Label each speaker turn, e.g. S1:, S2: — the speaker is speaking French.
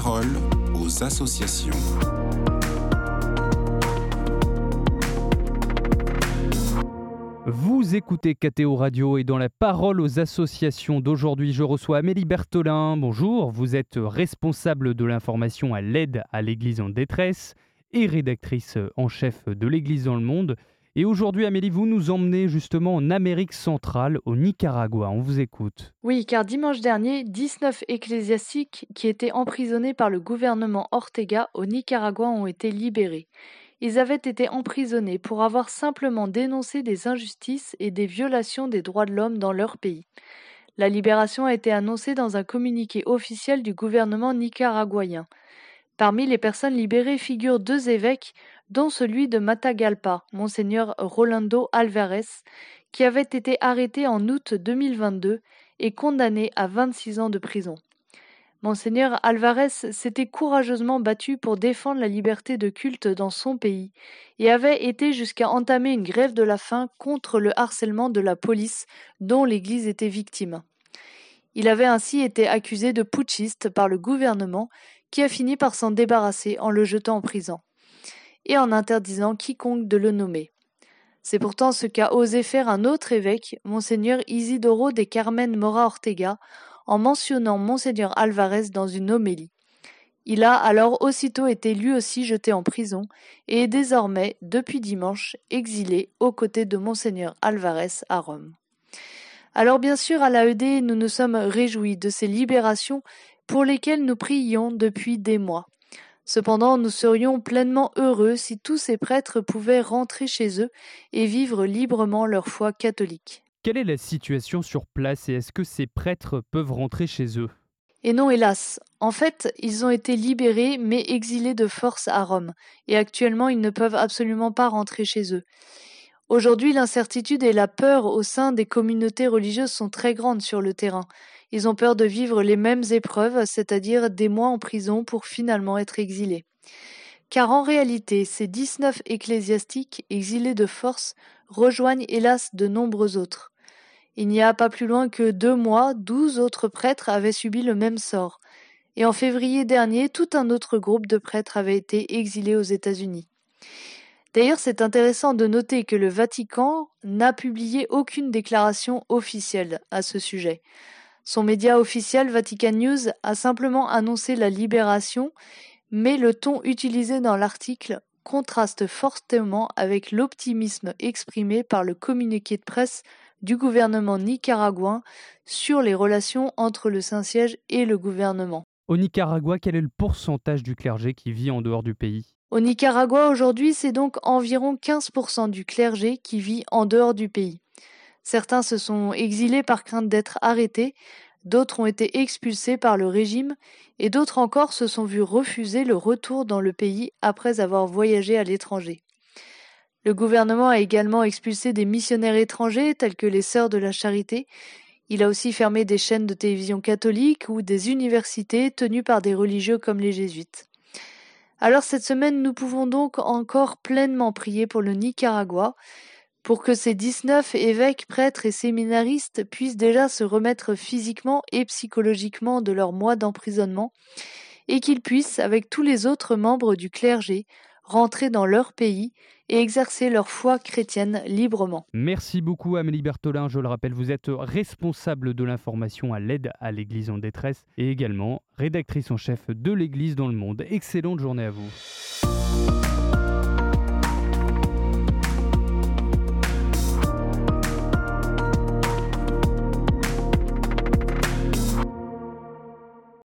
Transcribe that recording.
S1: parole aux associations.
S2: Vous écoutez KTO Radio et dans la parole aux associations d'aujourd'hui, je reçois Amélie Bertolin. Bonjour, vous êtes responsable de l'information à l'aide à l'Église en détresse et rédactrice en chef de l'Église dans le monde. Et aujourd'hui, Amélie, vous nous emmenez justement en Amérique centrale, au Nicaragua. On vous écoute.
S3: Oui, car dimanche dernier, 19 ecclésiastiques qui étaient emprisonnés par le gouvernement Ortega au Nicaragua ont été libérés. Ils avaient été emprisonnés pour avoir simplement dénoncé des injustices et des violations des droits de l'homme dans leur pays. La libération a été annoncée dans un communiqué officiel du gouvernement nicaraguayen. Parmi les personnes libérées figurent deux évêques, dont celui de Matagalpa, monseigneur Rolando Alvarez, qui avait été arrêté en août 2022 et condamné à 26 ans de prison. Monseigneur Alvarez s'était courageusement battu pour défendre la liberté de culte dans son pays et avait été jusqu'à entamer une grève de la faim contre le harcèlement de la police dont l'Église était victime. Il avait ainsi été accusé de putschiste par le gouvernement qui a fini par s'en débarrasser en le jetant en prison et en interdisant quiconque de le nommer. C'est pourtant ce qu'a osé faire un autre évêque, monseigneur Isidoro de Carmen Mora Ortega, en mentionnant monseigneur Alvarez dans une homélie. Il a alors aussitôt été lui aussi jeté en prison et est désormais, depuis dimanche, exilé aux côtés de monseigneur Alvarez à Rome. Alors bien sûr, à l'AED, nous nous sommes réjouis de ces libérations pour lesquelles nous prions depuis des mois. Cependant, nous serions pleinement heureux si tous ces prêtres pouvaient rentrer chez eux et vivre librement leur foi catholique.
S2: Quelle est la situation sur place et est-ce que ces prêtres peuvent rentrer chez eux?
S3: Et non, hélas. En fait, ils ont été libérés mais exilés de force à Rome, et actuellement ils ne peuvent absolument pas rentrer chez eux. Aujourd'hui, l'incertitude et la peur au sein des communautés religieuses sont très grandes sur le terrain. Ils ont peur de vivre les mêmes épreuves, c'est-à-dire des mois en prison pour finalement être exilés. Car en réalité, ces 19 ecclésiastiques exilés de force rejoignent hélas de nombreux autres. Il n'y a pas plus loin que deux mois, douze autres prêtres avaient subi le même sort. Et en février dernier, tout un autre groupe de prêtres avait été exilé aux États-Unis. D'ailleurs, c'est intéressant de noter que le Vatican n'a publié aucune déclaration officielle à ce sujet. Son média officiel Vatican News a simplement annoncé la libération, mais le ton utilisé dans l'article contraste fortement avec l'optimisme exprimé par le communiqué de presse du gouvernement nicaraguain sur les relations entre le Saint-Siège et le gouvernement.
S2: Au Nicaragua, quel est le pourcentage du clergé qui vit en dehors du pays?
S3: Au Nicaragua aujourd'hui, c'est donc environ 15% du clergé qui vit en dehors du pays. Certains se sont exilés par crainte d'être arrêtés, d'autres ont été expulsés par le régime, et d'autres encore se sont vus refuser le retour dans le pays après avoir voyagé à l'étranger. Le gouvernement a également expulsé des missionnaires étrangers tels que les Sœurs de la Charité. Il a aussi fermé des chaînes de télévision catholiques ou des universités tenues par des religieux comme les jésuites. Alors cette semaine, nous pouvons donc encore pleinement prier pour le Nicaragua, pour que ces 19 évêques, prêtres et séminaristes puissent déjà se remettre physiquement et psychologiquement de leur mois d'emprisonnement, et qu'ils puissent, avec tous les autres membres du clergé, rentrer dans leur pays et exercer leur foi chrétienne librement.
S2: Merci beaucoup Amélie Bertolin. Je le rappelle, vous êtes responsable de l'information à l'aide à l'Église en détresse et également rédactrice en chef de l'Église dans le monde. Excellente journée à vous.